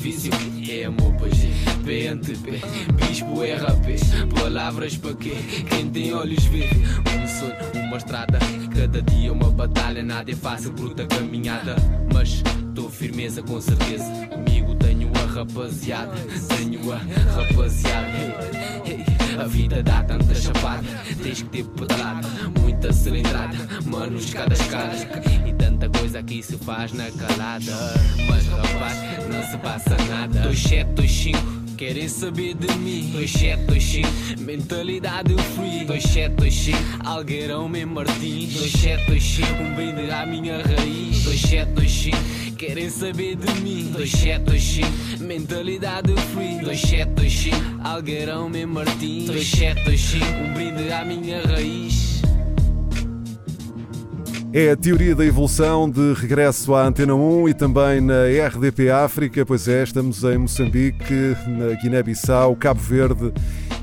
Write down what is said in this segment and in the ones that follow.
É é amor, pois PNTP, bispo RP. Palavras para quê? Quem tem olhos vê. Um sonho, uma estrada. Cada dia uma batalha, nada é fácil, bruta caminhada. Mas Dou firmeza com certeza. Comigo tenho a rapaziada. Tenho a rapaziada. Hey, hey. A vida dá tanta chapada. Tens que ter pedalada. Muita cilindrada. Mano, escada, escada. E tanta coisa que se faz na calada. Mas rapaz, não se passa nada. 2725 Querem saber de mim? 2725 Mentalidade free 2725 Algueirão meu Martins. 2725 Um brinde à minha raiz. 2725 Querem saber de mim? 2725 Mentalidade free 2725 Algueirão meu Martins. 2725 Um brinde à minha raiz É a teoria da evolução de regresso à Antena 1 e também na RDP África. Pois é, estamos em Moçambique, na Guiné-Bissau, Cabo Verde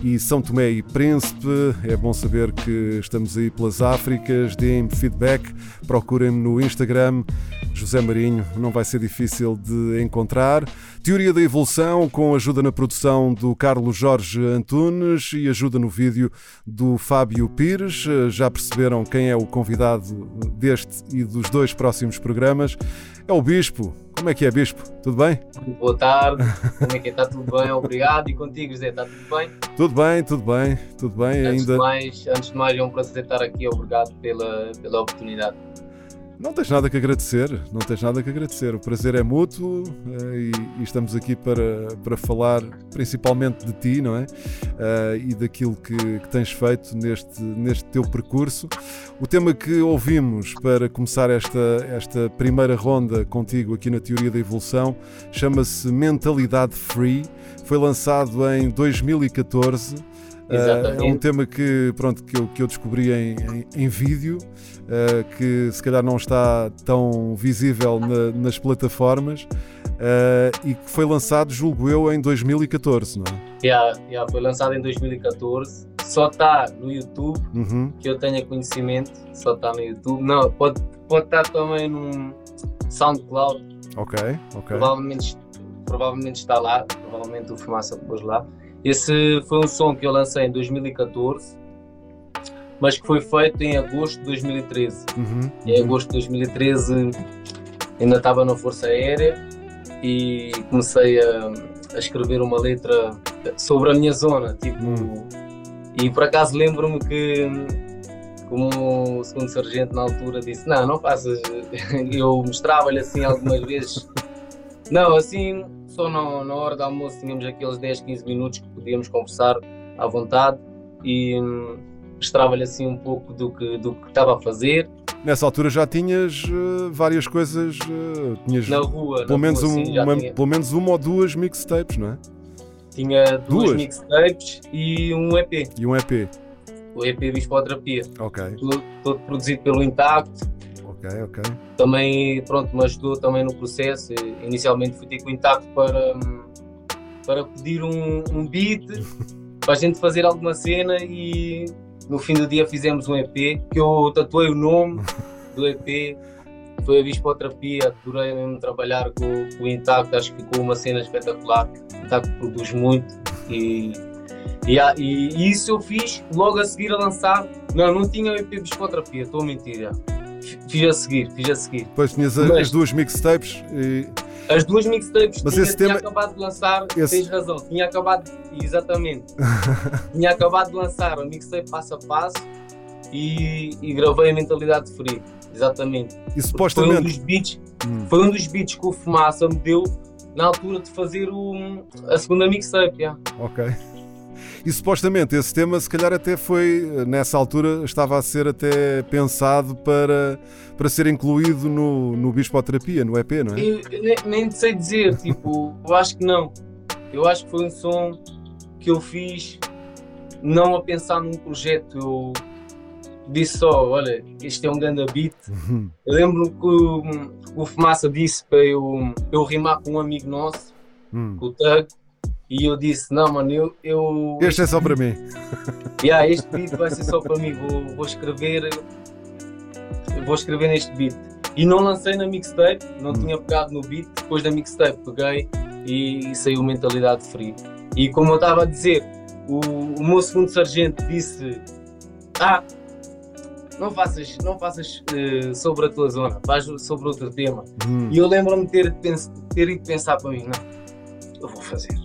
e São Tomé e Príncipe. É bom saber que estamos aí pelas Áfricas. Deem-me feedback, procurem-me no Instagram. José Marinho, não vai ser difícil de encontrar. Teoria da evolução, com ajuda na produção do Carlos Jorge Antunes e ajuda no vídeo do Fábio Pires. Já perceberam quem é o convidado deste e dos dois próximos programas? É o Bispo. Como é que é, Bispo? Tudo bem? Boa tarde, como é que está? Tudo bem? Obrigado. E contigo, José, está tudo bem? Tudo bem, tudo bem, tudo bem. Antes, Ainda de mais, antes de mais, é um prazer estar aqui. Obrigado pela, pela oportunidade. Não tens nada que agradecer, não tens nada que agradecer. O prazer é mútuo eh, e, e estamos aqui para, para falar principalmente de ti, não é? Eh, e daquilo que, que tens feito neste, neste teu percurso. O tema que ouvimos para começar esta, esta primeira ronda contigo aqui na Teoria da Evolução chama-se Mentalidade Free. Foi lançado em 2014. Eh, é um Exatamente. tema que, pronto, que, eu, que eu descobri em, em, em vídeo, eh, que se calhar não está tão visível na- nas plataformas eh, e que foi lançado, julgo eu, em 2014, não é? Já, já foi lançado em 2014. Só está no YouTube, Uhum. que eu tenha conhecimento. Só está no YouTube. Não, pode, pode estar também num SoundCloud. Ok, ok. Provavelmente, provavelmente está lá. Provavelmente o Fumaça pôs lá. Esse foi um som que eu lancei em 2014, mas que foi feito em agosto de 2013. Uhum. Em agosto de 2013 ainda estava na Força Aérea e comecei a, a escrever uma letra sobre a minha zona. Tipo, Hum. E por acaso lembro-me que, como o segundo sargento na altura disse: Não, não faças. Eu mostrava-lhe assim algumas vezes. Não, assim, só na, na hora do almoço tínhamos aqueles 10, 15 minutos que podíamos conversar à vontade e hum, mostrava-lhe assim um pouco do que, do que estava a fazer Nessa altura já tinhas eh, várias coisas, eh, tinhas na rua. pelo, na menos rua, um- sim, uma, tinha, pelo menos uma ou duas mixtapes, não é? tinha duas, Duas? mixtapes e um EP, E um EP. o EP Bispoterapia, Ok, todo, todo produzido pelo Intacto. Ok, ok. também pronto me ajudou também no processo. Inicialmente fui ter com o Intacto para para pedir um, um beat para a gente fazer alguma cena e no fim do dia fizemos um EP que eu tatuei o nome do EP foi a Bispoterapia, adorei mesmo trabalhar com, com o Intacto, acho que ficou uma cena espetacular, o Intacto produz muito e, e, há- e isso eu fiz logo a seguir a lançar, não, não tinha o EP Bispoterapia, estou a mentir Fiz a seguir, fiz a seguir. Depois tinhas Mas- as duas mixtapes e. As duas mixtapes Mas tinha, esse tinha tema- acabado de lançar, esse- tens razão, tinha acabado, exatamente, tinha acabado de lançar a mixtape passo a passo e, e gravei a mentalidade de frio, exatamente. E Foi um supostamente. dos beats, Hum. foi um dos beats que o Fumaça me deu na altura de fazer o, a segunda mixtape, yeah. Ok. E supostamente esse tema, se calhar, até foi, nessa altura, estava a ser até pensado para, para ser incluído no, no Bispoterapia, no EP, não é? Eu, nem, nem sei dizer, tipo, eu acho que não. Eu acho que foi um som que eu fiz não a pensar num projeto. Eu disse só, olha, este é um grande beat. Eu lembro que o, o Fumaça disse para eu, eu rimar com um amigo nosso, Hum. com o Tug, e eu disse, não mano, eu, eu Este é só para mim. Yeah, este beat vai ser só para mim, vou, vou escrever vou escrever neste beat. E não lancei na mixtape, não Hum. tinha pegado no beat, depois da mixtape peguei e saiu Mentalidade Free. E como eu estava a dizer, o, o meu segundo sargento disse ah, não faças, não faças eh, sobre a tua zona, faz sobre outro tema. Hum. E eu lembro-me de ter, ter ido pensar para mim, não, eu vou fazer.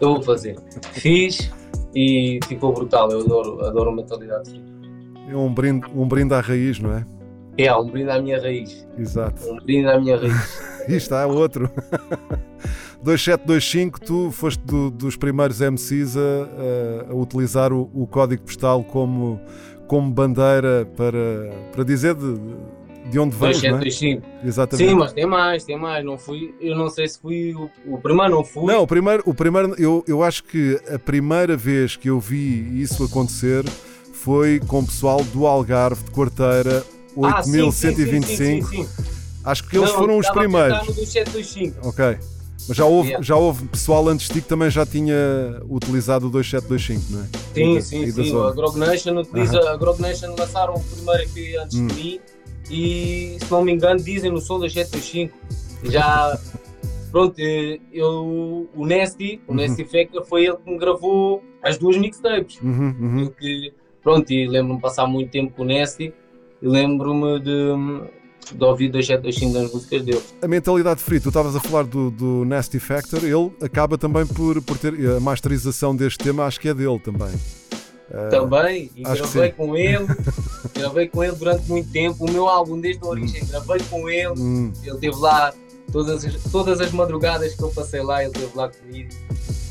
Eu vou fazer. Fiz e ficou brutal. Eu adoro, adoro mentalidade free. É um brinde, um brinde à raiz, não é? É, um brinde à minha raiz. Exato. Um brinde à minha raiz. E está outro. 2725, tu foste do- dos primeiros MCs a, a- a utilizar o, o código postal como, como bandeira para, para dizer de, de onde vens, não é? 2725. Exatamente. Sim, mas tem mais, tem mais. Não fui, eu não sei se fui o, o primeiro, não fui. Não, o primeiro, o primeiro eu, eu acho que a primeira vez que eu vi isso acontecer foi com o pessoal do Algarve de Quarteira Ah, sim, sim, sim, 8125. Acho que eles Não, foram os primeiros. no 2725. Ok. Mas já houve, Yeah. já houve pessoal antes de ti que também já tinha utilizado o 2725, não é? Sim, E sim, e sim. A Grog Nation utiliza. A Grog Nation lançaram o primeiro EP antes Hum. de mim e, se não me engano, dizem no som das 725. Já. Pronto, eh, eu, o Nasty, o Uhum. Nasty Factor foi ele que me gravou as duas mixtapes. Uhum, uhum. Eu que, pronto, e lembro-me de passar muito tempo com o Nasty e lembro-me de, de ouvir das 725 das músicas dele. A mentalidade free, tu estavas a falar do, do Nasty Factor, ele acaba também por, por ter a masterização deste tema, acho que é dele também. Ah, também e acho que gravei com ele, gravei com ele durante muito tempo. O meu álbum desde a origem, gravei com ele. hum, Ele esteve lá todas as, todas as madrugadas que eu passei lá, ele esteve lá comigo.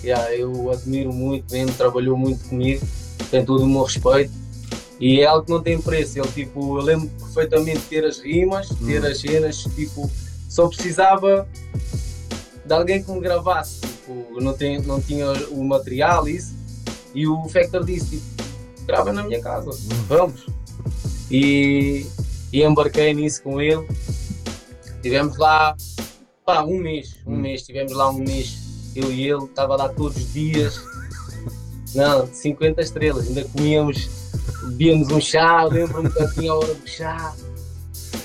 Yeah, eu admiro muito mesmo, trabalhou muito comigo, tem todo o meu respeito. E é algo que não tem preço. Ele, tipo, eu lembro perfeitamente de ter as rimas, ter as cenas, tipo, só precisava de alguém que me gravasse. Tipo, não, tem, não tinha o material, isso. E o Factor disse, tipo, grava na minha casa, vamos. E, e embarquei nisso com ele. Tivemos lá pá, um mês, um Hum. mês, tivemos lá um mês, eu e ele, estava lá todos os dias. Não, 50 estrelas, ainda comíamos, bebíamos um chá, lembro-me que tinha a hora do chá.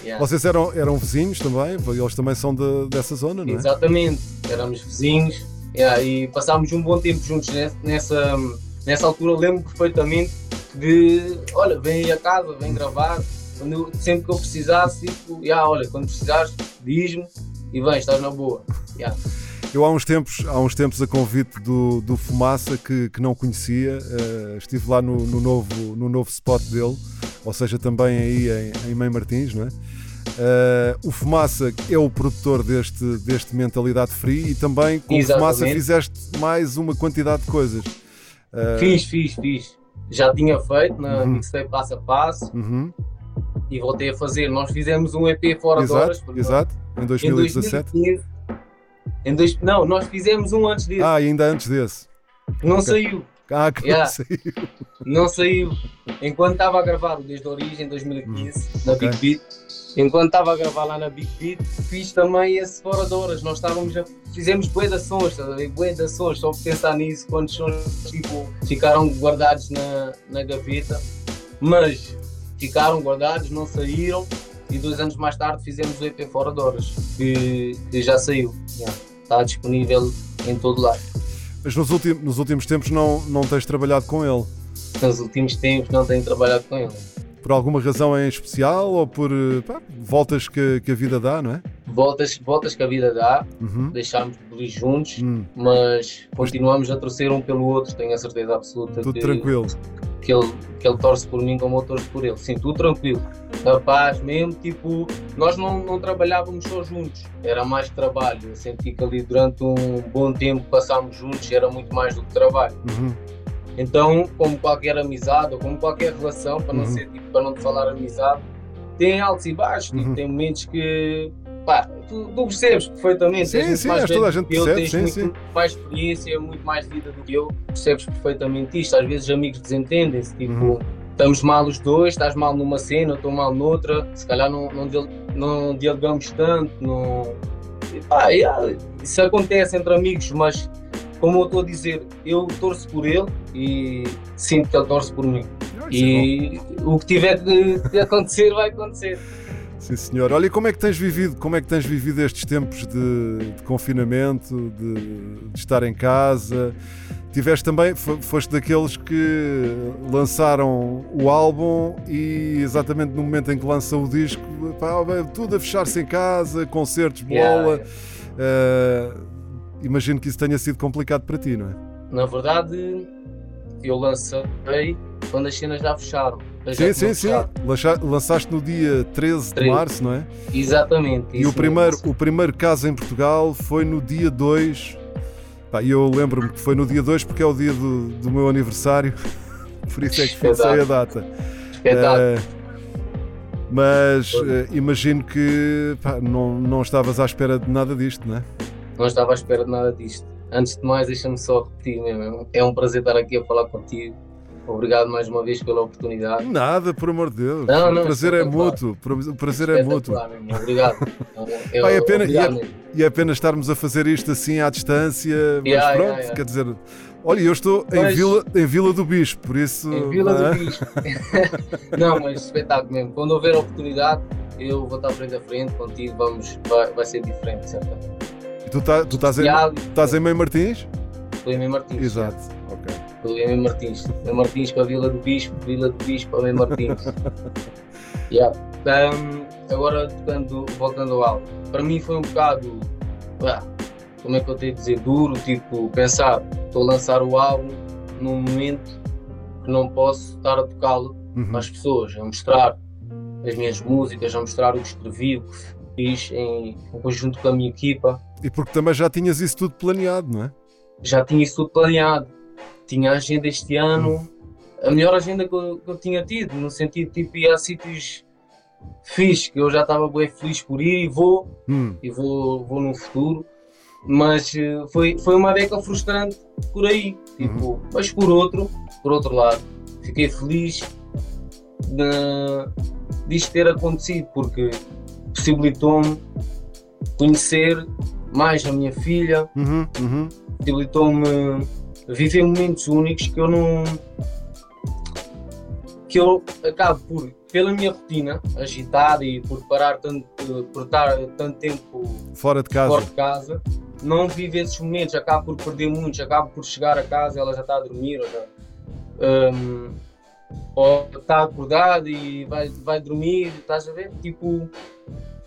Yeah. Vocês eram, eram vizinhos também, eles também são de- dessa zona, não é? Exatamente, éramos vizinhos yeah, e passámos um bom tempo juntos ne- nessa, nessa altura. Lembro perfeitamente de: olha, vem aí a casa, vem gravar. Quando sempre que eu precisasse, tipo, yeah, olha, quando precisares, diz-me e vem, estás na boa. Yeah. Eu há uns tempos, há uns tempos a convite do, do Fumaça que, que não conhecia, eh, estive lá no, no novo, no novo spot dele, ou seja, também aí em, em Mãe Martins, não é? Eh, o Fumaça é o produtor deste, deste Mentalidade Free e também com o Fumaça Exatamente. fizeste mais uma quantidade de coisas. Eh, Fiz, fiz, fiz. Já tinha feito na Uhum. mixtape passo a passo uhum, e voltei a fazer. Nós fizemos um EP fora de horas. exato, em Em 2017. 2015. Em dois, não, nós fizemos um antes desse. Ah, ainda antes desse. não ok. saiu. Ah, que Yeah. não saiu. Não saiu. Enquanto estava a gravar o Desde a Origem, em 2015, na Hum, ok. Big Beat, enquanto estava a gravar lá na Big Beat, fiz também esse Fora de Horas. Nós estávamos a... fizemos bué de ações, estás a ver? Bué de ações, só pensar nisso, quantos sons tipo, ficaram guardados na, na gaveta, mas ficaram guardados, não saíram. E dois anos mais tarde fizemos o EP Fora de Horas, que, que já saiu. Já. Está disponível em todo lado. Mas nos últimos, nos últimos tempos não, não tens trabalhado com ele. Nos últimos tempos não tenho trabalhado com ele. Por alguma razão em especial ou por eh, pá, voltas que, que a vida dá, não é? Voltas, voltas que a vida dá, Uhum. deixámos de juntos, Hum, mas continuamos a torcer um pelo outro, tenho a certeza absoluta tudo que, tranquilo. que, ele, que ele torce por mim como eu torço por ele. Sim, tudo tranquilo. Na paz mesmo, tipo, nós não, não trabalhávamos só juntos, era mais trabalho. Eu senti que ali durante um bom tempo passámos juntos, era muito mais do que trabalho. Uhum. Então, como qualquer amizade ou como qualquer relação, para não Uhum. ser tipo, para não te falar amizade, tem altos e baixos, tipo, Uhum. tem momentos que pá, tu, tu percebes perfeitamente. Sim, sim, mais acho toda a gente eu, percebe, tens sim, muito sim. mais experiência, muito mais vida do que eu, percebes perfeitamente isto. Às vezes amigos desentendem-se, tipo, Uhum. estamos mal os dois, estás mal numa cena, eu estou mal noutra, se calhar não, não, não dialogamos tanto, não. E, pá, yeah, isso acontece entre amigos, mas como eu estou a dizer, eu torço por ele e sinto que ele torce por mim. Isso é. E o que tiver de, acontecer, vai acontecer. Sim, senhor. Olha, e como é que tens vivido, como é que tens vivido estes tempos de, de confinamento, de, de estar em casa? Tiveste também, fo- foste daqueles que lançaram o álbum e exatamente no momento em que lança o disco, pá, tudo a fechar-se em casa, concertos, bola. Yeah, Eh, imagino que isso tenha sido complicado para ti, não é? Na verdade, eu lancei quando as cenas já fecharam. Sim, sim, sim. Lançaste no dia 13 de 13. março, não é? Exatamente. E o primeiro, mesmo. o primeiro caso em Portugal foi no dia 2. Pá, E eu lembro-me que foi no dia 2 porque é o dia do, do meu aniversário. Por isso é que fixei a data. Espetáculo. Eh, mas eh, imagino que pá, não, não estavas à espera de nada disto, não é? Não estava à espera de nada disto. Antes de mais, deixa-me só repetir mesmo. É um prazer estar aqui a falar contigo. Obrigado mais uma vez pela oportunidade. Nada, por amor de Deus. Não, não, o prazer é mútuo. O prazer é mútuo. Mesmo. Obrigado. Eu, Pá, é pena- obrigado e mesmo. E é apenas estarmos a fazer isto assim à distância. Mas Yeah, pronto, yeah, yeah. quer dizer. Olha, eu estou em Mas- Vila, em Vila do Bispo, por isso. Em Vila não é? do Bispo. não, mas espetáculo mesmo. Quando houver oportunidade, eu vou estar frente a frente contigo. Vamos, vai, vai ser diferente, certamente. Tu, tá- tu estás, em, Tiago, estás em Meio Martins? estou em Mem Martins. Exato. Ok. Estou em Mem Martins. Mem Martins para Vila do Bispo, Vila do Bispo para Mem Martins. yeah. Um, agora, tocando, voltando ao álbum. Para mim foi um bocado. ah, como é que eu tenho de dizer? Duro, tipo, pensar, estou a lançar o álbum num momento que não posso estar a tocá-lo Uhum. às pessoas, a mostrar as minhas músicas, a mostrar o que escrevi, o que fiz em, em conjunto com a minha equipa. E porque também já tinhas isso tudo planeado, não é? Já tinha isso tudo planeado. Tinha a agenda este ano, a melhor agenda que eu, que eu tinha tido, no sentido tipo ir a sítios fixes, que eu já estava bem feliz por ir e vou, Hum. e vou, vou no futuro. Mas eh, foi, foi uma beca frustrante por aí. Tipo, Mas por outro, por outro lado, fiquei feliz de, disto ter acontecido, porque possibilitou-me conhecer mais a minha filha, Uhum, uhum. possibilitou-me viver momentos únicos que eu não. que eu acabo por, pela minha rotina agitada e por parar tanto, por estar tanto tempo Fora de casa. fora de casa, não vivo esses momentos, acabo por perder muitos, acabo por chegar a casa, ela já está a dormir, ou já. hum, ou está acordada e vai, vai dormir, estás a ver? Tipo,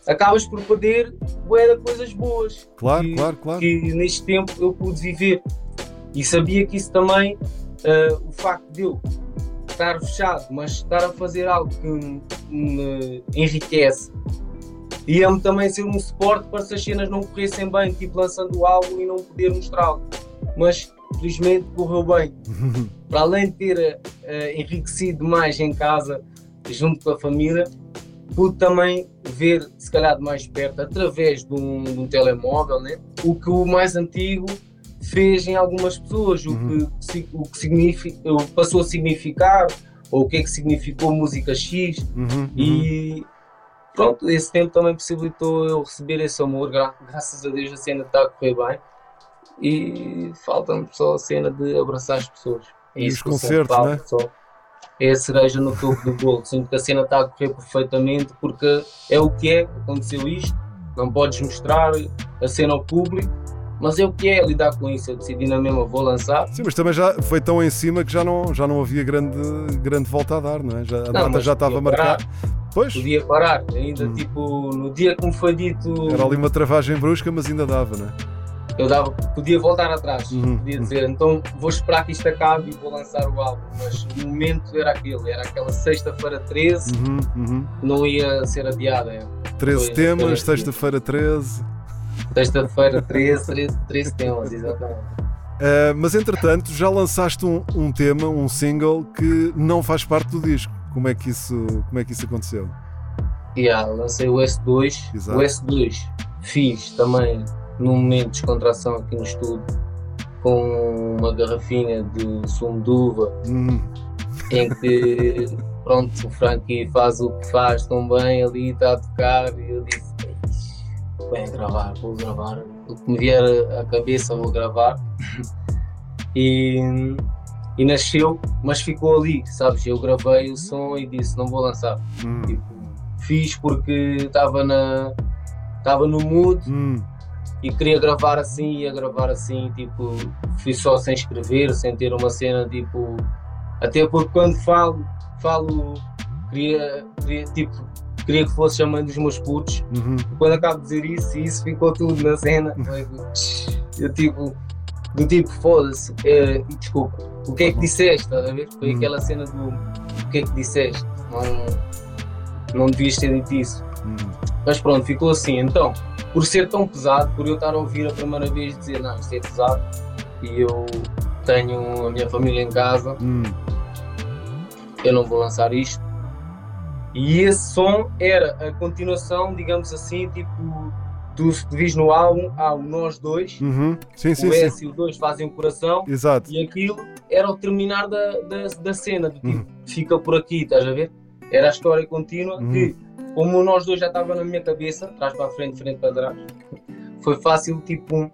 acabas por perder bué de coisas boas Claro, que- claro, claro. que neste tempo eu pude viver. E sabia que isso também, ah, o facto de eu estar fechado, mas estar a fazer algo que me, enriquece, ia-me também ser um suporte para se as cenas não corressem bem, tipo lançando o álbum e não poder mostrá-lo. Mas felizmente correu bem. Para além de ter ah, enriquecido mais em casa, junto com a família, pude também ver, se calhar de mais perto, através de um, de um telemóvel, né? o que o mais antigo fez em algumas pessoas, Uhum. o, que, o que significa, o que passou a significar, ou o que é que significou música X, Uhum, uhum. e pronto, esse tempo também possibilitou eu receber esse amor, gra- graças a Deus a cena está a correr bem, e falta-me só a cena de abraçar as pessoas. É E isso os concertos, né? só. É a cereja no topo do bolo. Sinto que a cena está a correr perfeitamente porque é o que é, aconteceu isto, não podes mostrar a cena ao público, Mas eu que é lidar com isso, eu decidi na mesma, vou lançar. Sim, mas também já foi tão em cima que já não, já não havia grande, grande volta a dar, não é? Já, a Não, data já estava marcada. Pois, Podia parar, ainda Hum. tipo, no dia que me foi dito, era ali uma travagem brusca, mas ainda dava, não é? Eu dava, podia voltar atrás, Uhum, podia uhum. dizer, então vou esperar que isto acabe e vou lançar o álbum. Mas o momento era aquele, era aquela sexta-feira 13, Uhum, uhum. não ia ser adiada. é. 13 Foi, temas, sexta-feira 13. Sexta-feira 13, 13, 13 temas, exatamente. Ah, mas entretanto, já lançaste um, um tema, um single que não faz parte do disco. Como é que isso, como é que isso aconteceu? Yeah, lancei o S2. Exato. O S2 fiz também num momento de descontração aqui no estúdio com uma garrafinha de sumo de uva Hum, em que pronto, o Frankie faz o que faz tão bem ali, está a tocar e eu disse, bem gravar, vou gravar, o que me vier à cabeça vou gravar e, e nasceu, mas ficou ali, sabes? Eu gravei o som e disse não vou lançar. hum, Tipo, fiz porque estava na estava no mood hum. E queria gravar assim, ia gravar assim, tipo, fui só sem escrever, sem ter uma cena, tipo, até porque quando falo, falo, queria, queria tipo, queria que fosse chamando os meus putos, Uhum. quando acabo de dizer isso, isso ficou tudo na cena, eu tipo, do tipo, foda-se, e desculpa, o que é que disseste, estás a ver? Foi Hum. aquela cena do, o que é que disseste, não, não devias ter dito isso. hum. Mas pronto, ficou assim. Então, por ser tão pesado, por eu estar a ouvir a primeira vez dizer não, isto é pesado, e eu tenho a minha família em casa, Hum. eu não vou lançar isto. E esse som era a continuação, digamos assim, tipo, do que vis no álbum, há o Nós Dois, Uhum. Sim, sim, o sim. S e o 2 fazem o coração, Exato. e aquilo era o terminar da, da, da cena, do tipo, Uhum. fica por aqui, estás a ver? Era a história contínua Uhum. que, como nós dois já estava na minha cabeça, trás para a frente, frente para trás, foi fácil, tipo,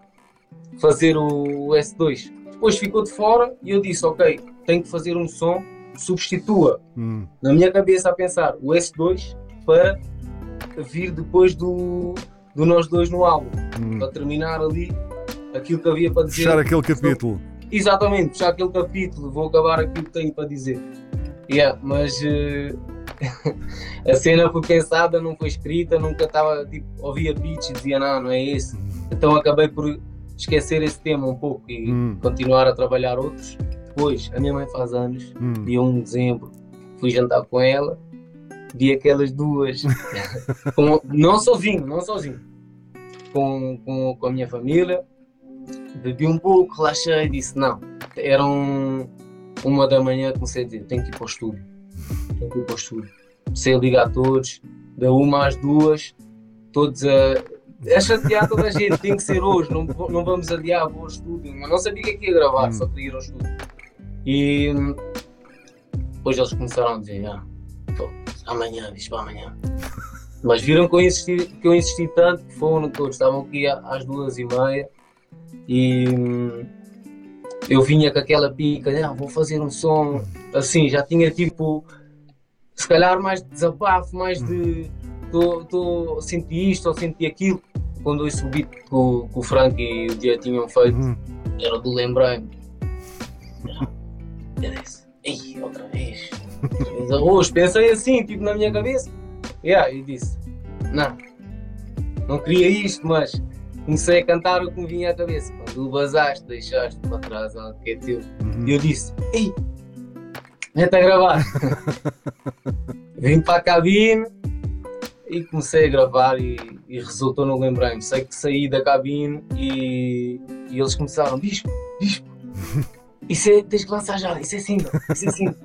fazer o S2. Depois ficou de fora e eu disse, ok, tenho que fazer um som, substitua, Hum. na minha cabeça a pensar, o S2 para vir depois do, do nós dois no álbum, Hum. para terminar ali aquilo que havia para dizer. Fechar aquele capítulo. Exatamente, fechar aquele capítulo, vou acabar aquilo que tenho para dizer. Yeah, mas eh, a cena foi pensada, não foi escrita, nunca estava, tipo, ouvia beats e dizia, não, não é esse. Então acabei por esquecer esse tema um pouco e Hum. continuar a trabalhar outros. Depois, a minha mãe faz anos, Hum. dia 1 de dezembro, fui jantar com ela, vi aquelas duas, com- não sozinho, não sozinho, com, com, com a minha família, bebi um pouco, relaxei, disse não. Eram uma da manhã, comecei a dizer, tenho que ir para o estúdio, tenho que ir para o estúdio. Comecei a ligar a todos, da uma às duas, todos a, a chatear toda a gente, tem que ser hoje, não, não vamos adiar, vou ao estúdio. Mas não sabia que é ia gravar, Hum. só queria ir ao estúdio. E depois eles começaram a dizer, ah, pô, amanhã, diz para amanhã. Mas viram que eu insisti, que eu insisti tanto que foram todos, estavam aqui às duas e meia e hum, eu vinha com aquela pica, ah, vou fazer um som assim, já tinha tipo, se calhar mais de desabafo, mais de estou a sentir isto ou senti aquilo. Quando eu o beat que o, que o Frank e o Dia tinham feito, Uhum. era do lembrei-me. Eu disse, ei, outra vez. Arroz. Pensei assim, tipo na minha cabeça. Yeah, e disse, não, não queria isto, mas comecei a cantar o que me vinha à cabeça. Quando o basaste, deixaste para trás algo que é teu. Uhum. E eu disse, ei, mete a gravar. Vim para a cabine e comecei a gravar e, e resultou no lembrei-me. Sei que saí da cabine e, e eles começaram, bispo, bispo, isso é, tens que lançar já, isso é single, isso é single,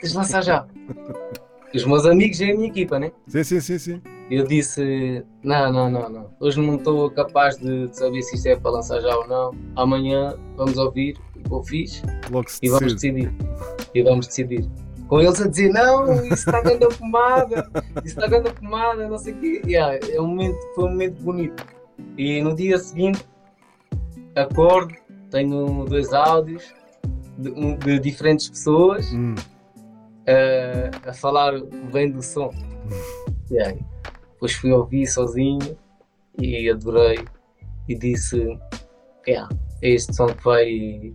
tens de lançar já. Os meus amigos é a minha equipa, né? Sim, sim, sim, sim. Eu disse, não, não, não, não. Hoje não estou capaz de saber se isto é para lançar já ou não. Amanhã vamos ouvir eu fiz Logo e vamos decidir. E vamos decidir. Com eles a dizer, não, isso está dando a pomada, isso está dando a pomada, não sei o quê. Yeah, é um momento, foi um momento bonito. E no dia seguinte, acordo, tenho dois áudios de, de diferentes pessoas Hum. a, a falar bem do som. E aí, depois fui ouvir sozinho e adorei. E disse: yeah, é este som que vai,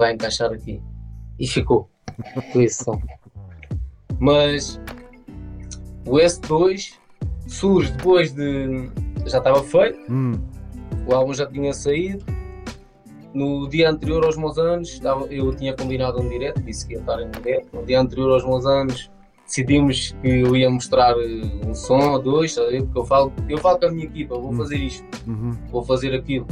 vai encaixar aqui. E ficou com esse som. Mas o S2 surge depois de. Já estava feito, Hum, o álbum já tinha saído. No dia anterior aos meus anos, eu tinha combinado um direto, disse que ia estar em direto. No dia anterior aos meus anos, decidimos que eu ia mostrar eh, um som ou dois, sabe? porque eu falo, eu falo com a minha equipa, vou Hum. fazer isto, uhum, vou fazer aquilo.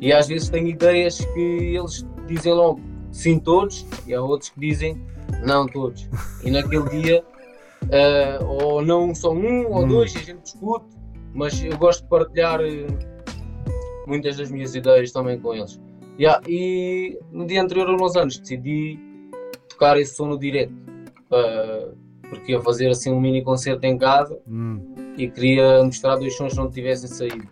E às vezes tenho ideias que eles dizem logo sim todos, e há outros que dizem não todos. E naquele dia, eh, ou não só um ou Hum. dois, a gente discute, mas eu gosto de partilhar eh, muitas das minhas ideias também com eles. Yeah, e no dia anterior aos meus anos decidi tocar esse som no direto, eh, porque ia fazer assim um mini concerto em casa hum. e queria mostrar dois sons que não tivessem saído.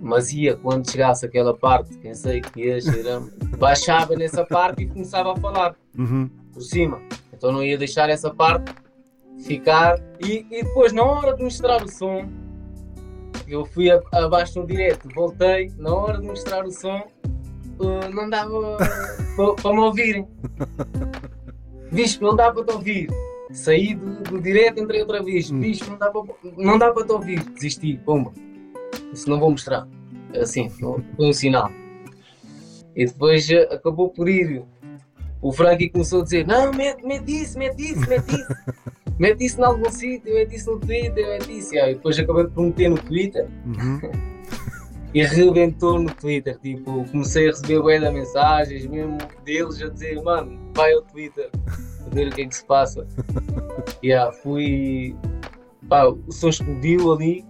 Mas ia, quando chegasse aquela parte, pensei que ia cheirar, baixava nessa parte e começava a falar Uhum. por cima. Então não ia deixar essa parte ficar. E, e depois, na hora de mostrar o som, eu fui a- abaixo no direto, voltei, na hora de mostrar o som, eh, não dava para me ouvirem. Bicho, não dá para te ouvir. Saí do, do direto, entrei outra vez. Hum. Bicho, não dá para não dá para te ouvir. Desisti, bomba. Isso não vou mostrar. Assim, não- foi um sinal. E depois eh, acabou por ir. O Frankie começou a dizer: Não, mete, mete isso, mete isso, mete isso. mete isso em algum sítio, mete isso no Twitter, mete isso. E depois acabei por meter no Twitter Uhum. e rebentou no Twitter. Tipo, comecei a receber bué de mensagens mesmo deles a dizer: Mano, vai ao Twitter a ver o que é que se passa. e yeah, fui. Pá, o som explodiu ali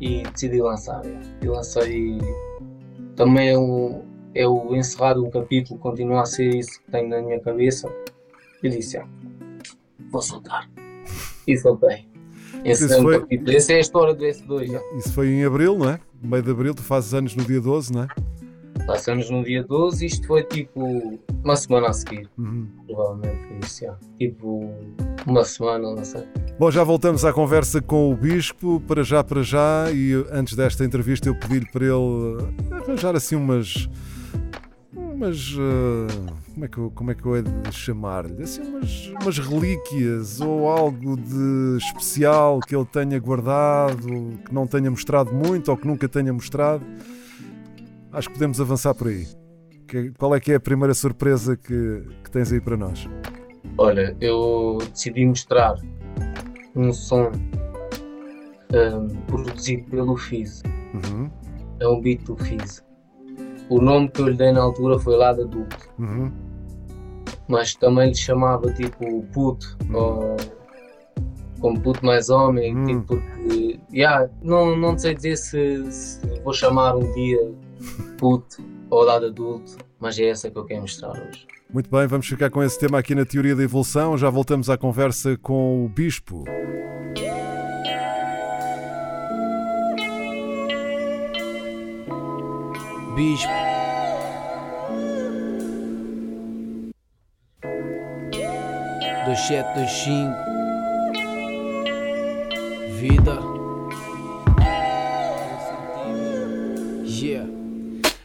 e decidi lançar. E lancei. Também é o, é o encerrado um capítulo, continua a ser isso que tenho na minha cabeça. E disse: ah, Vou soltar. E soltei. Esse Isso é um foi- capítulo. Essa é a história do S2. já. Isso foi em abril, não é? Meio de abril, tu fazes anos no dia 12, não é? Passamos no dia 12 isto foi tipo uma semana a seguir. Uhum. Provavelmente foi isso, já. Tipo uma semana, não sei. Bom, já voltamos à conversa com o Bispo, para já, para já, e antes desta entrevista eu pedi-lhe para ele arranjar assim umas. umas. eh, como, é que eu, como é que eu hei de chamar-lhe? Assim, umas, umas relíquias ou algo de especial que ele tenha guardado, que não tenha mostrado muito ou que nunca tenha mostrado. Acho que podemos avançar por aí. Que- qual é que é a primeira surpresa que, que tens aí para nós? Olha, eu decidi mostrar um som hum, produzido pelo Fizz. Uhum, É um beat do Fizz. O nome que eu lhe dei na altura foi Lada Adulto, uhum, mas também lhe chamava tipo puto, ou como puto mais homem, Hum. tipo porque yeah, não, não sei dizer se, se vou chamar um dia puto ou Lada Adulto, mas é essa que eu quero mostrar hoje. Muito bem, vamos ficar com esse tema aqui na Teoria da Evolução. Já voltamos à conversa com o Bispo. Bispo. Dois sete, dois cinco. Vida.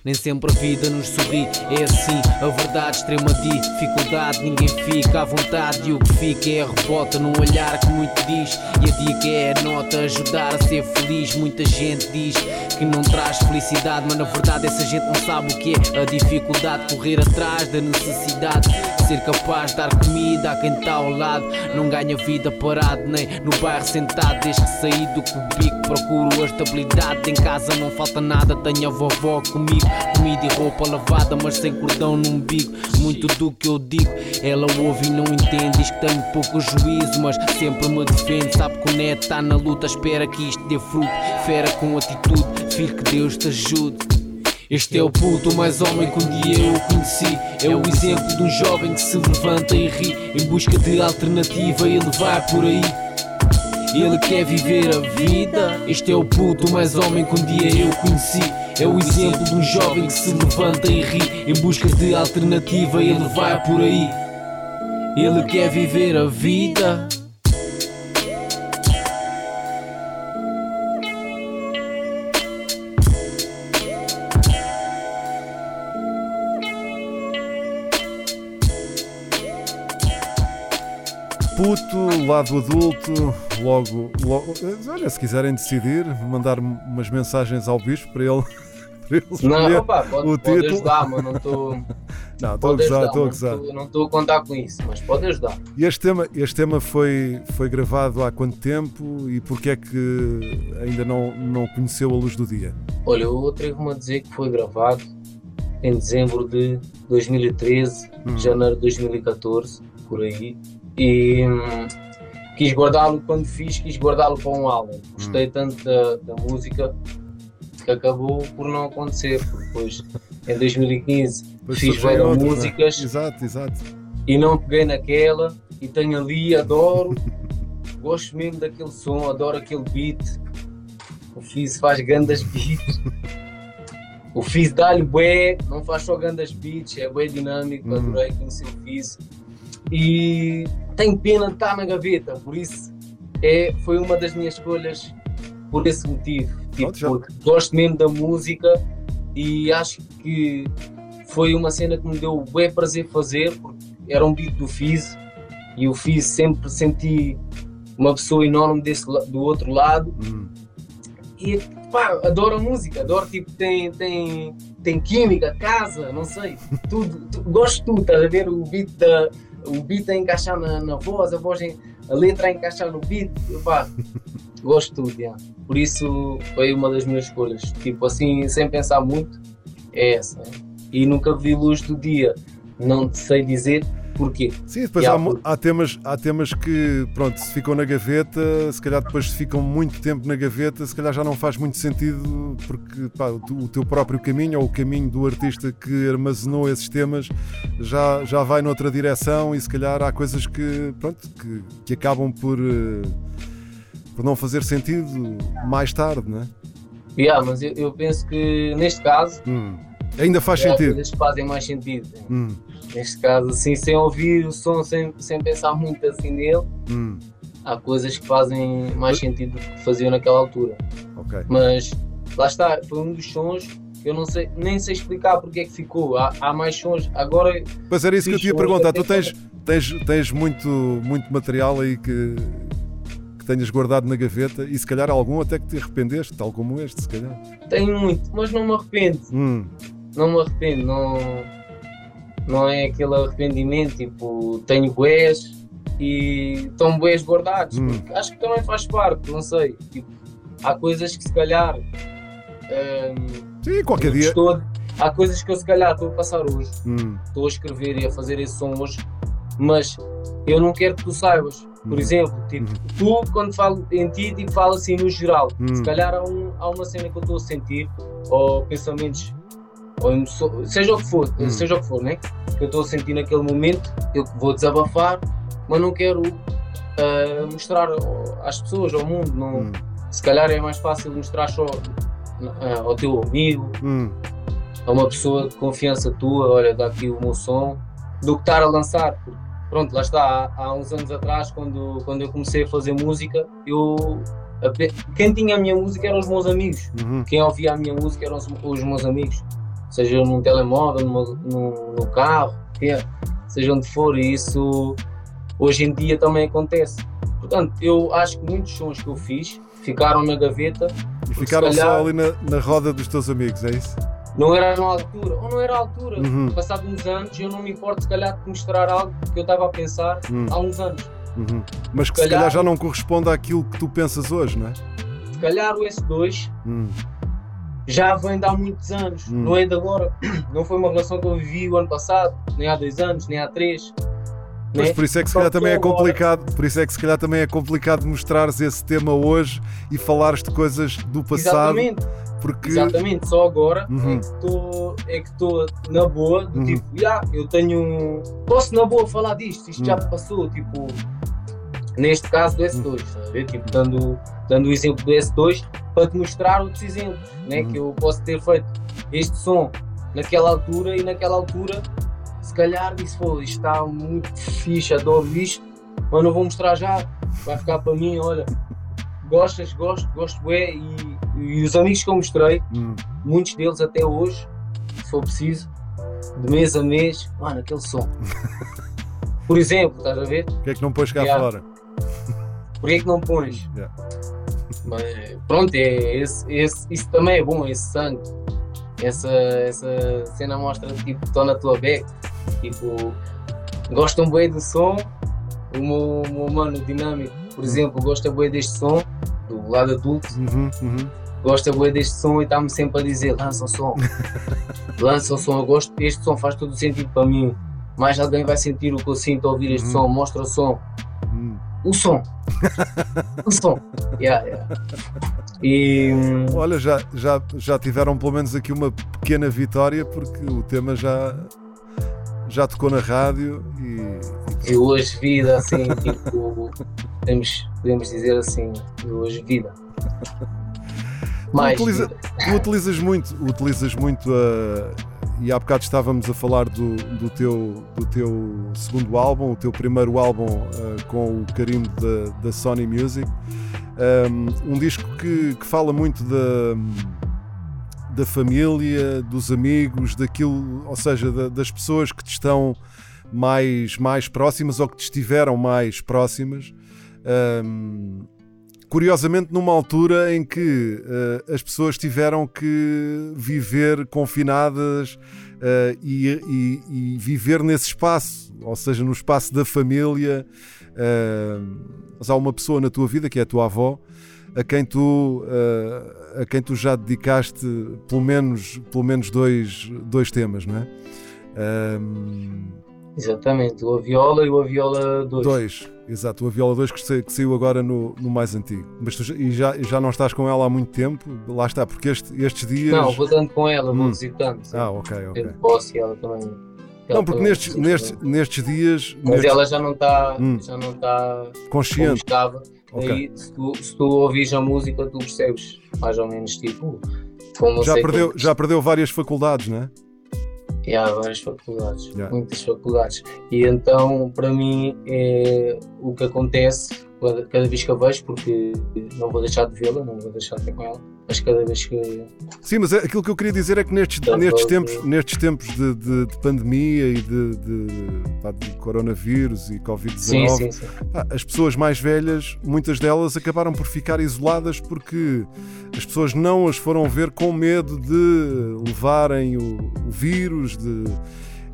Nem sempre a vida nos sorri, é assim, a verdade extrema dificuldade. Ninguém fica à vontade e o que fica é a revolta num olhar que muito diz. E a dica é a nota, ajudar a ser feliz. Muita gente diz que não traz felicidade, mas na verdade essa gente não sabe o que é a dificuldade. Correr atrás da necessidade, ser capaz de dar comida a quem está ao lado. Não ganha vida parado, nem no bairro sentado. Desde que saí do cubico, procuro a estabilidade. Em casa não falta nada, tenho a vovó comigo. Comida e roupa lavada, mas sem cordão no umbigo. Muito do que eu digo, ela ouve e não entende. Diz que tenho pouco juízo, mas sempre me defende. Sabe que o neto está na luta, espera que isto dê fruto. Fera com atitude, filho, que Deus te ajude. Este é o puto mais homem que um dia eu conheci. É o exemplo de um jovem que se levanta e ri. Em busca de alternativa, ele vai por aí. Ele quer viver a vida. Este é o puto mais homem que um dia eu conheci. É o exemplo de um jovem que se levanta e ri em busca de alternativa. Ele vai por aí, ele quer viver a vida. puto, lado adulto, logo, logo. Olha, se quiserem decidir, mandar umas mensagens ao bispo para ele não, opa, pode, o pode título. ajudar, mas não estou. Não, estou a gozar, estou a gozar. não estou a contar com isso, mas pode ajudar. E este tema, este tema foi, foi gravado há quanto tempo e porquê é que ainda não, não conheceu a luz do dia? Olha, eu atrevo-me a dizer que foi gravado em dezembro de 2013, Hum. janeiro de 2014, por aí. E hum, quis guardá-lo quando fiz, quis guardá-lo para um álbum. Gostei tanto da, da música que acabou por não acontecer. porque Depois, em 2015, Depois fiz várias é? músicas Exato, exato. e não peguei naquela e tenho ali, adoro, gosto mesmo daquele som, adoro aquele beat. O Fizz faz grandes beats. O Fizz dá-lhe bué, não faz só grandes beats, é bué dinâmico, Hum. adorei conhecer o Fizz. E tenho pena de estar na gaveta, por isso é, foi uma das minhas escolhas por esse motivo. Tipo, porque gosto mesmo da música e acho que foi uma cena que me deu bué prazer fazer, porque era um beat do Fizz e o Fizz sempre senti uma pessoa enorme desse, do outro lado Hum. e pá, adoro a música, adoro tipo, tem, tem, tem química, casa, não sei, tudo, tu- gosto de tudo, estás a ver o beat, da, o beat a encaixar na, na voz, a voz em- a letra a encaixar no beat, pá, gosto de tudo, yeah. por isso foi uma das minhas escolhas, tipo assim, sem pensar muito, é essa, né? e nunca vi luz do dia, não sei dizer porquê. Sim, depois Yeah, há, porque- há temas, há temas que, pronto, se ficam na gaveta, se calhar depois se ficam muito tempo na gaveta, se calhar já não faz muito sentido porque pá, o, teu próprio caminho ou o caminho do artista que armazenou esses temas já, já vai noutra direção e se calhar há coisas que, pronto, que, que acabam por, eh, por não fazer sentido mais tarde, não é? Yeah, mas eu, eu penso que neste caso Hum. Ainda faz há sentido. coisas que fazem mais sentido. Hum, Neste caso, assim, sem ouvir o som, sem, sem pensar muito assim nele, hum, há coisas que fazem mais sentido do que faziam naquela altura. ok. Mas lá está, foi um dos sons que eu não sei, nem sei explicar porque é que ficou. Há, há mais sons. Agora, Pois era isso que eu te ia perguntar. Tu tens, tens, tens muito, muito material aí que, que tenhas guardado na gaveta e se calhar algum até que te arrependeste, tal como este, se calhar. tenho muito, mas não me arrependo. Hum, Não me arrependo. Não, não é aquele arrependimento. Tipo, tenho bués e estão bués guardados. Hum. porque acho que também faz parte, não sei. Tipo, há coisas que se calhar. hum, sim, qualquer dia. Estou, há coisas que eu se calhar estou a passar hoje, Hum, estou a escrever e a fazer esse som hoje, mas eu não quero que tu saibas. Por Uhum. exemplo, tipo, tu quando falo em ti, tipo, falo assim no geral. Uhum. Se calhar há, um- há uma cena que eu estou a sentir, ou pensamentos, ou seja o que for, Uhum. seja o que for, né? Que eu estou a sentir naquele momento, eu vou desabafar, mas não quero ah, mostrar às pessoas, ao mundo. Não, hum, Se calhar é mais fácil mostrar só ah, ao teu amigo, hum. a uma pessoa de confiança tua, olha, dá aqui o meu som, do que estar a lançar. Porque, Pronto, lá está, há, há uns anos atrás, quando, quando eu comecei a fazer música, eu, quem tinha a minha música eram os meus amigos, Uhum. quem ouvia a minha música eram os, os meus amigos, seja num telemóvel, numa, no, no carro, é, seja onde for, e isso hoje em dia também acontece. Portanto, eu acho que muitos sons que eu fiz ficaram na gaveta E ficaram se só calhar- ali na, na roda dos teus amigos, é isso? Não era na altura, ou não era a altura. Uhum. Passado uns anos, eu não me importo se calhar de mostrar algo que eu estava a pensar Hum. há uns anos. Uhum. Mas que se calhar- calhar já não corresponde àquilo que tu pensas hoje, não é? Se calhar o S2 Hum, já vem de há muitos anos, Hum. não é de agora. Não foi uma relação que eu vivi o ano passado, nem há dois anos, nem há três. Mas né? por isso é que se calhar também é complicado, por isso é que se calhar também é complicado mostrares esse tema hoje e falares de coisas do passado, Exatamente, porque exatamente. Só agora Uhum. é que estou é na boa, do Uhum. tipo, "Ya, eu tenho. Posso na boa falar disto, isto já Uhum. passou, tipo. Neste caso do S2, estás a ver? Tipo, dando, dando o exemplo do S2 para te mostrar outros exemplos, né? Uhum. Que eu posso ter feito este som naquela altura e naquela altura, se calhar disse, pô, isto está muito fixe, adoro isto, mas não vou mostrar já, vai ficar para mim, olha, gostas, gosto, gosto é, e, e os amigos que eu mostrei, Hum, muitos deles até hoje, se for preciso, de mês a mês, mano, aquele som. Por exemplo, estás a ver? o que é que não pões cá Yeah. fora? Porquê que não pões? Yeah. Mas pronto, é, esse, esse, isso também é bom, esse sangue. Essa, essa cena mostra tipo, estou na tua beca. Tipo, gostam bem do som. O meu, o meu mano dinâmico, por exemplo, gosta bem deste som, do lado adulto, Uhum, uhum. Gosta bem deste som e está-me sempre a dizer: lança o som, lança o som. Eu gosto, este som faz todo sentido para mim. Mais alguém vai sentir o que eu sinto ao ouvir este Uhum. som, mostra o som. Hum. O som, o som. Yeah, yeah. E hum, Olha, já, já, já tiveram pelo menos aqui uma pequena vitória porque o tema já, já tocou na rádio e, eu hoje vida assim, tipo, podemos, podemos dizer assim, hoje vida. Mais utiliza- vida. Tu utilizas muito, utilizas muito a. E há bocado estávamos a falar do, do, teu, do teu segundo álbum, o teu primeiro álbum ah, com o carimbo da, da Sony Music. Um, um disco que, que fala muito da, da família, dos amigos, daquilo, ou seja, da- das pessoas que te estão mais, mais próximas ou que te estiveram mais próximas. Um, curiosamente numa altura em que eh, as pessoas tiveram que viver confinadas eh, e, e- e viver nesse espaço, ou seja, no espaço da família. eh, mas há uma pessoa na tua vida que é a tua avó. A quem, tu, a quem tu já dedicaste pelo menos, pelo menos dois, dois temas, não é? Exatamente, o Aviola e o Aviola 2. Dois, exato. O Aviola 2 que, que saiu agora no, no mais antigo. Mas tu já, e já, já não estás com ela há muito tempo? Lá está, porque este- estes dias. Não, vou dando com ela, vou Hum. visitando. Ah, ok, ok. Eu posso e ela também. ela Não, porque também nestes, visita. nestes, nestes dias. Mas nestes- ela já não está Hum. já não está consciente. estava. Ok. Daí, se tu, se tu ouvires a música, tu percebes mais ou menos tipo como Já perdeu, já perdeu várias faculdades, não é? E há várias faculdades, Já. muitas faculdades. E então, para mim, é o que acontece cada, cada vez que a vejo, porque não vou deixar de vê-la, não vou deixar de ter com ela, mas cada vez que. Sim, mas é- aquilo que eu queria dizer é que nestes, Tá nestes tempos, sim. nestes tempos de, de- de pandemia e de, de, de coronavírus e Sim, Covid-19, sim, sim. Pá, as pessoas mais velhas, muitas delas acabaram por ficar isoladas porque as pessoas não as foram ver com medo de levarem o, o vírus de,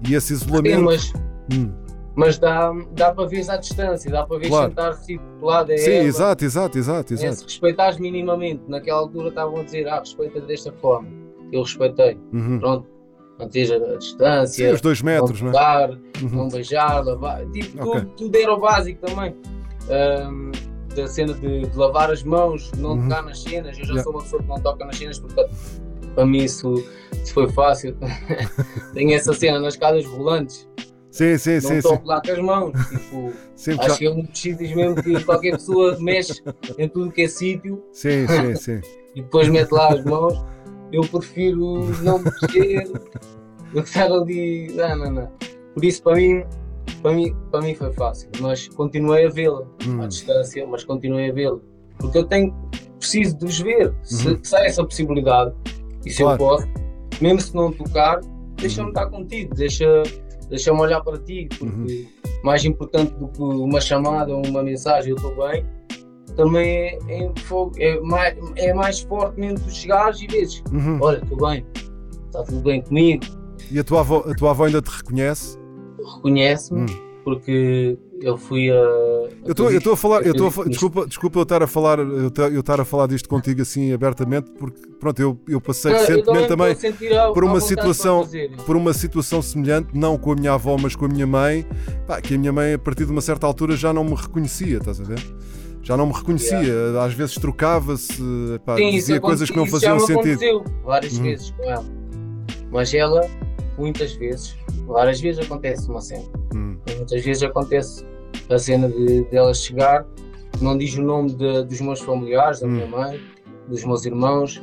e esse Sim, isolamento. mas, Hum, mas dá, dá para ver à distância, dá para ver Claro. sentar-se tipo, do lado a Sim, ela. exato, exato, exato, É, exato. se respeitares minimamente, naquela altura estavam a dizer, ah, respeita desta forma. Eu respeitei. Uhum. Pronto, manter a Sim, distância, os dois metros, não não é? tocar, Uhum. não beijar, lavar. Tipo, Ok. tudo, tudo era o básico também. Ahm, da cena de, de lavar as mãos, não Uhum. tocar nas cenas. Eu já Yeah. sou uma pessoa que não toca nas cenas, portanto, para mim isso, isso foi fácil. Tenho essa cena nas escadas rolantes, Sim, sim, não sim, toco lá com as mãos. Tipo, Sempre acho já- que é um dos sítios mesmo que qualquer pessoa mexe em tudo que é sítio Sim, sim, sim. e depois mete lá as mãos. Eu prefiro não mexer do que estar ali. Não, não, não. Por isso, para mim, para mim, para mim foi fácil, mas continuei a vê-la Hum. à distância, mas continuei a vê-la. Porque eu tenho, preciso de os ver. Se, Uhum. se há essa possibilidade, e se Claro. eu posso, mesmo se não tocar, deixa-me estar contigo, deixa, deixa-me olhar para ti, porque mais importante do que uma chamada ou uma mensagem, eu estou bem, também é, é, é mais, é mais forte mesmo tu chegares e vês, Uhum. olha, estou bem, está tudo bem comigo, E a tua, avó, a tua avó ainda te reconhece? reconhece-me, Hum. porque eu fui a. Eu estou- eu estou a falar, eu estou desculpa, desculpa eu estar a falar, eu eu estar a falar disto contigo assim abertamente, porque pronto, eu, eu passei eu recentemente me também estou a sentir à- por uma situação- por uma situação semelhante, não com a minha avó, mas com a minha mãe, pá, que a minha mãe a partir de uma certa altura já não me reconhecia, estás a ver? Já não me reconhecia, às vezes trocava-se, dizia coisas que não faziam sentido. várias Uhum. vezes com ela. Mas ela, muitas vezes, várias vezes acontece uma cena. Hum, muitas vezes acontece a cena de, de ela chegar, não diz o nome de- dos meus familiares, da Hum. minha mãe, dos meus irmãos,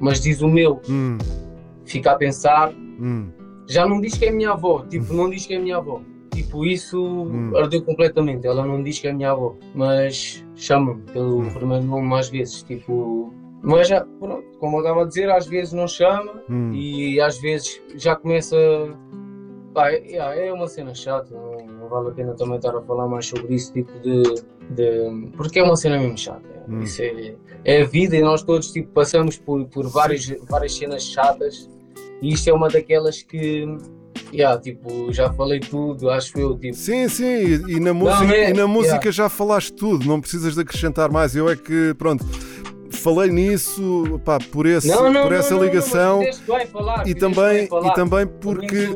mas diz o meu. hum, Fica a pensar, hum, já não diz que é minha avó, tipo, não diz que é minha avó. Tipo, isso Hum. ardeu completamente. Ela não diz que é minha avó, mas chama-me pelo Hum. primeiro nome às vezes. Tipo, mas já, pronto, como eu estava a dizer, às vezes não chama hum. e às vezes já começa. Pá, é, é uma cena chata, não, não vale a pena também estar a falar mais sobre isso, tipo de. de porque é uma cena mesmo chata. Hum. Isso é, é a vida e nós todos tipo, passamos por, por várias, várias cenas chatas e isto é uma daquelas que. Yeah, tipo, já falei tudo, acho eu. Tipo, Sim, sim, e, na música, é, e na música yeah. já falaste tudo, não precisas de acrescentar mais. Eu é que, pronto, falei nisso pá, por, esse, não, não, por essa não, ligação falar, e, também, e também porque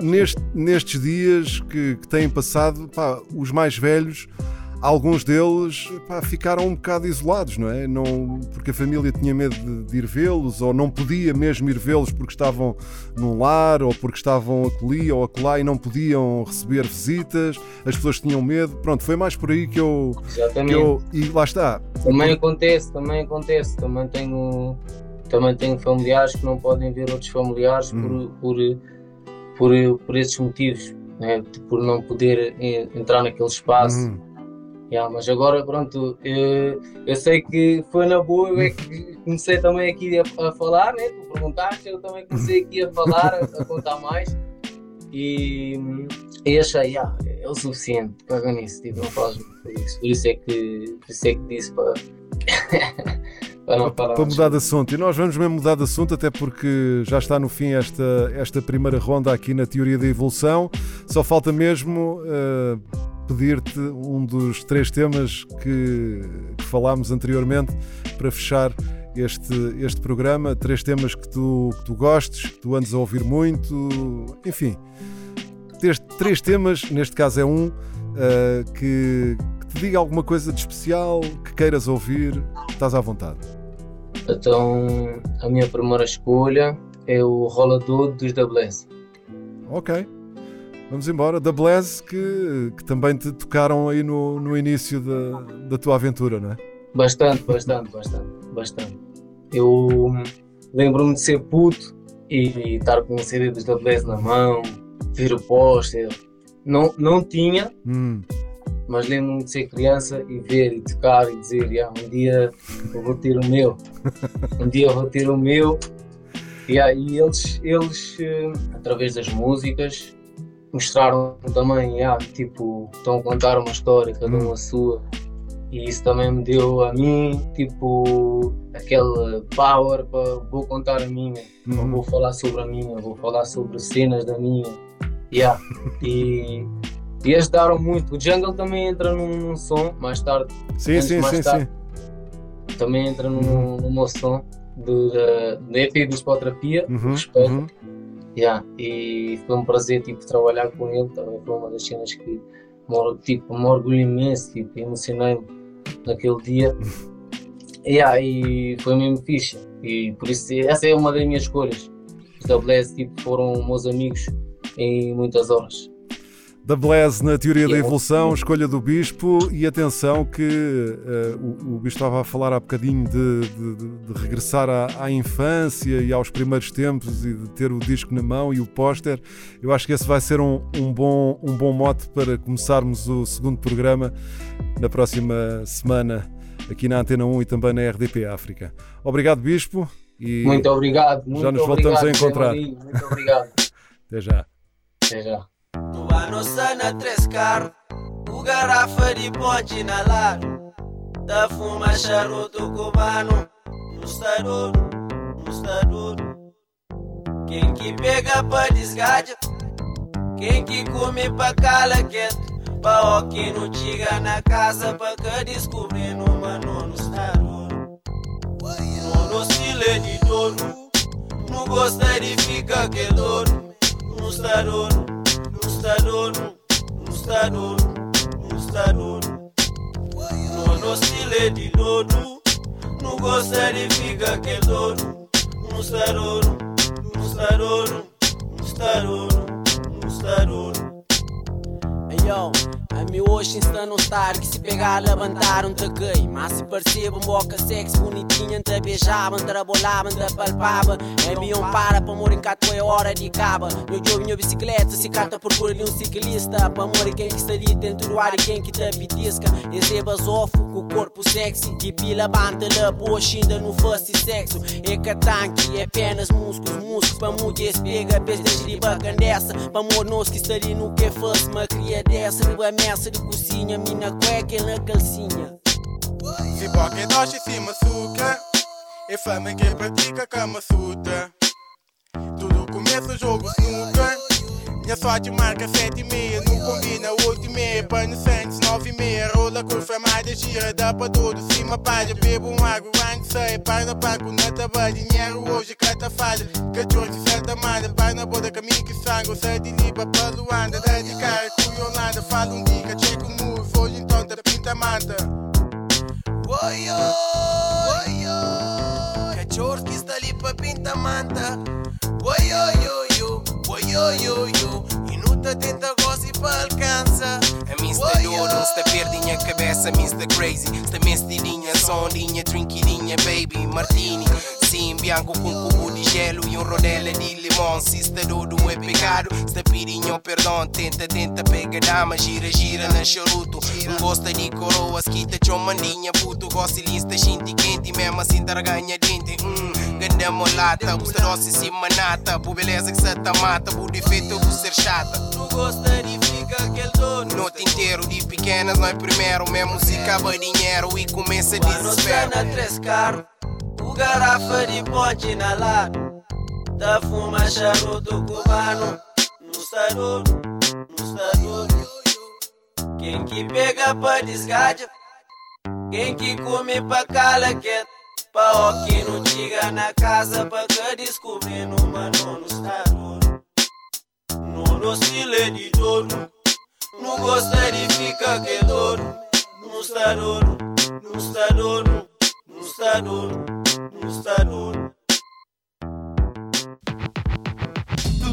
neste- nestes dias que, que têm passado, pá, os mais velhos, alguns deles pá, ficaram um bocado isolados, não é? Não, porque a família tinha medo de, de ir vê-los, ou não podia mesmo ir vê-los porque estavam num lar, ou porque estavam acolhi ou acolá e não podiam receber visitas, as pessoas tinham medo. Pronto, foi mais por aí que eu. Que Exatamente. eu e lá está. Também acontece, também acontece. Também tenho, também tenho familiares que não podem ver outros familiares Hum. por, por, por, por esses motivos, né? por não poder eh, entrar naquele espaço. Uhum. Yeah, mas agora, pronto, eu, eu sei que foi na boa, eu é que comecei também aqui a, a falar, né? Tu perguntaste, eu também comecei aqui a falar, a, a contar mais. E, e achei, yeah, é o suficiente, caga nisso, tipo, não faz isso. Por isso é que, por isso é que disse para, para não. Para mais. mudar de assunto, e nós vamos mesmo mudar de assunto, até porque já está no fim esta, esta primeira ronda aqui na teoria da evolução. Só falta mesmo eh, pedir-te um dos três temas que, que falámos anteriormente para fechar este, este programa. Três temas que tu, que tu gostes, que tu andes a ouvir muito, enfim. Três, três temas, neste caso é um, eh, que, que te diga alguma coisa de especial, que queiras ouvir, estás à vontade. Então, a minha primeira escolha é o Rolador dos Bless. Ok. Vamos embora. Da Blaze, que, que também te tocaram aí no, no início da, da tua aventura, não é? Bastante, bastante, bastante, bastante. Eu lembro-me de ser puto e estar com um CD dos da Blaze na mão, ver o póster. Não, não tinha, Hum, mas lembro-me de ser criança e ver e tocar e dizer: "Ya, um dia eu vou ter o meu, um dia eu vou ter o meu. Ya, e eles, eles, eh, através das músicas, mostraram também, ya, tipo, estão a contar uma história, cada um a sua. E isso também me deu a mim, tipo, aquele power para vou contar a minha, Uhum. vou falar sobre a minha, vou falar sobre cenas da minha. Yeah. E, e ajudaram muito. O Jungle também entra num, num som, mais tarde, sim, Antes, sim, mais sim, tarde. sim. também entra no meu som do, da, da EP do Spoterapia, Uhum, respeito. uhum. Yeah, e foi um prazer tipo, trabalhar com ele, também foi uma das cenas que tipo, me orgulho imenso, tipo, emocionei-me naquele dia. Yeah, e foi mesmo fixe. E por isso essa é uma das minhas escolhas. Os Bless tipo, foram meus amigos em muitas horas. Da Blaze na teoria da Yeah. evolução, escolha do Bispo e atenção que eh, o, o Bispo estava a falar há bocadinho de, de- de- regressar à, à infância e aos primeiros tempos e de ter o disco na mão e o póster. Eu acho que esse vai ser um, um bom, um bom mote para começarmos o segundo programa na próxima semana aqui na Antena 1 e também na RDP África. Obrigado, Bispo, e Muito obrigado. Muito nos voltamos obrigado, a encontrar. Muito obrigado. até já. Até já. Tuano sana três carros, o garrafa de pote na lar. Da fuma charuto cubano, no estador. Quem que pega pra desgaja, quem que come pra cala quieto. Pa que não chega na casa pra que descobrir no mano no estador. No estilo de dono, não gosta de ficar que dono. No estador, no estador, no no. No no estilo de dono, não gosta de ficar que dono. No estador, no estador, no no A mim hoje insta não estar que se pegar levantaram te cai Mas se percebam boca sexy bonitinha te beijavam, te rabolavam, te palpavam É mim um para para morrer cato é hora de caba. Meu jogo, minha bicicleta, se cata procura ali um ciclista. Para morrer quem que está ali dentro do ar e quem que te pitisca Recebas ofo com o corpo sexy. De pila banda, la bocha ainda no fast sexo. É que tanque, é apenas músculos, músculos. Para mulheres pega, pés de riba candessa Para amor nós que está ali no que faz Uma cria dessa, riba messa de cozinha Mina cueca e na calcinha. Se boca é doce, cima açúcar É fama que pratica cama sutra Tudo começa o jogo snooker Minha sorte marca 7 e meia Não combina 8 e meia. Pano Santos 9 e meia Rola curva mais gira Dá pra tudo. Cima página Bebo um água Antes sai Para pago na taba Dinheiro hoje Cata falha. Cachorro de Santa Mara Pai na boda Caminho que sangue. Sai de Liba pra Luanda Dá de cara Com Yolanda Fala um dica Check o move Hoje então tá pinta manta. Oi, oi, oi, Cachorro que está ali pra pinta manta. Oi, oi, oi, oi, oi, oi, oi. Tenta gosto e pra alcança. A está dor, não está perdinha a cabeça, mim está crazy. Está mestidinha, sondinha, drinkidinha, baby, martini. Sim, bianco com cubo de gelo e um rodela de limão. Se está dodo é pecado, está pedindo perdão. Tenta, tenta, pega dama, gira, gira na charuto. Não gosta de coroas, quita chomandinha, puto. Gosta de lista, xinte quente, mesmo assim ganha dente. Hum, ganda molata, gosta doce, cima nata. Por beleza que se tá mata, por defeito, por ser chata. Não gosta de ficar aquele dono. Noite inteiro de pequenas, nós primeiro. Mesmo se acaba dinheiro e começa a está desespero. na três carro, o garrafa de pote na lado. Da fuma charuto cubano. No dono, no dono. Quem que pega pra desgade, quem que come pra cala quieto. Pa o que não diga na casa, descobrir no mano no está dono. No no estilo de dono, não gosta de ficar que dono. No está dono, no está dono, no está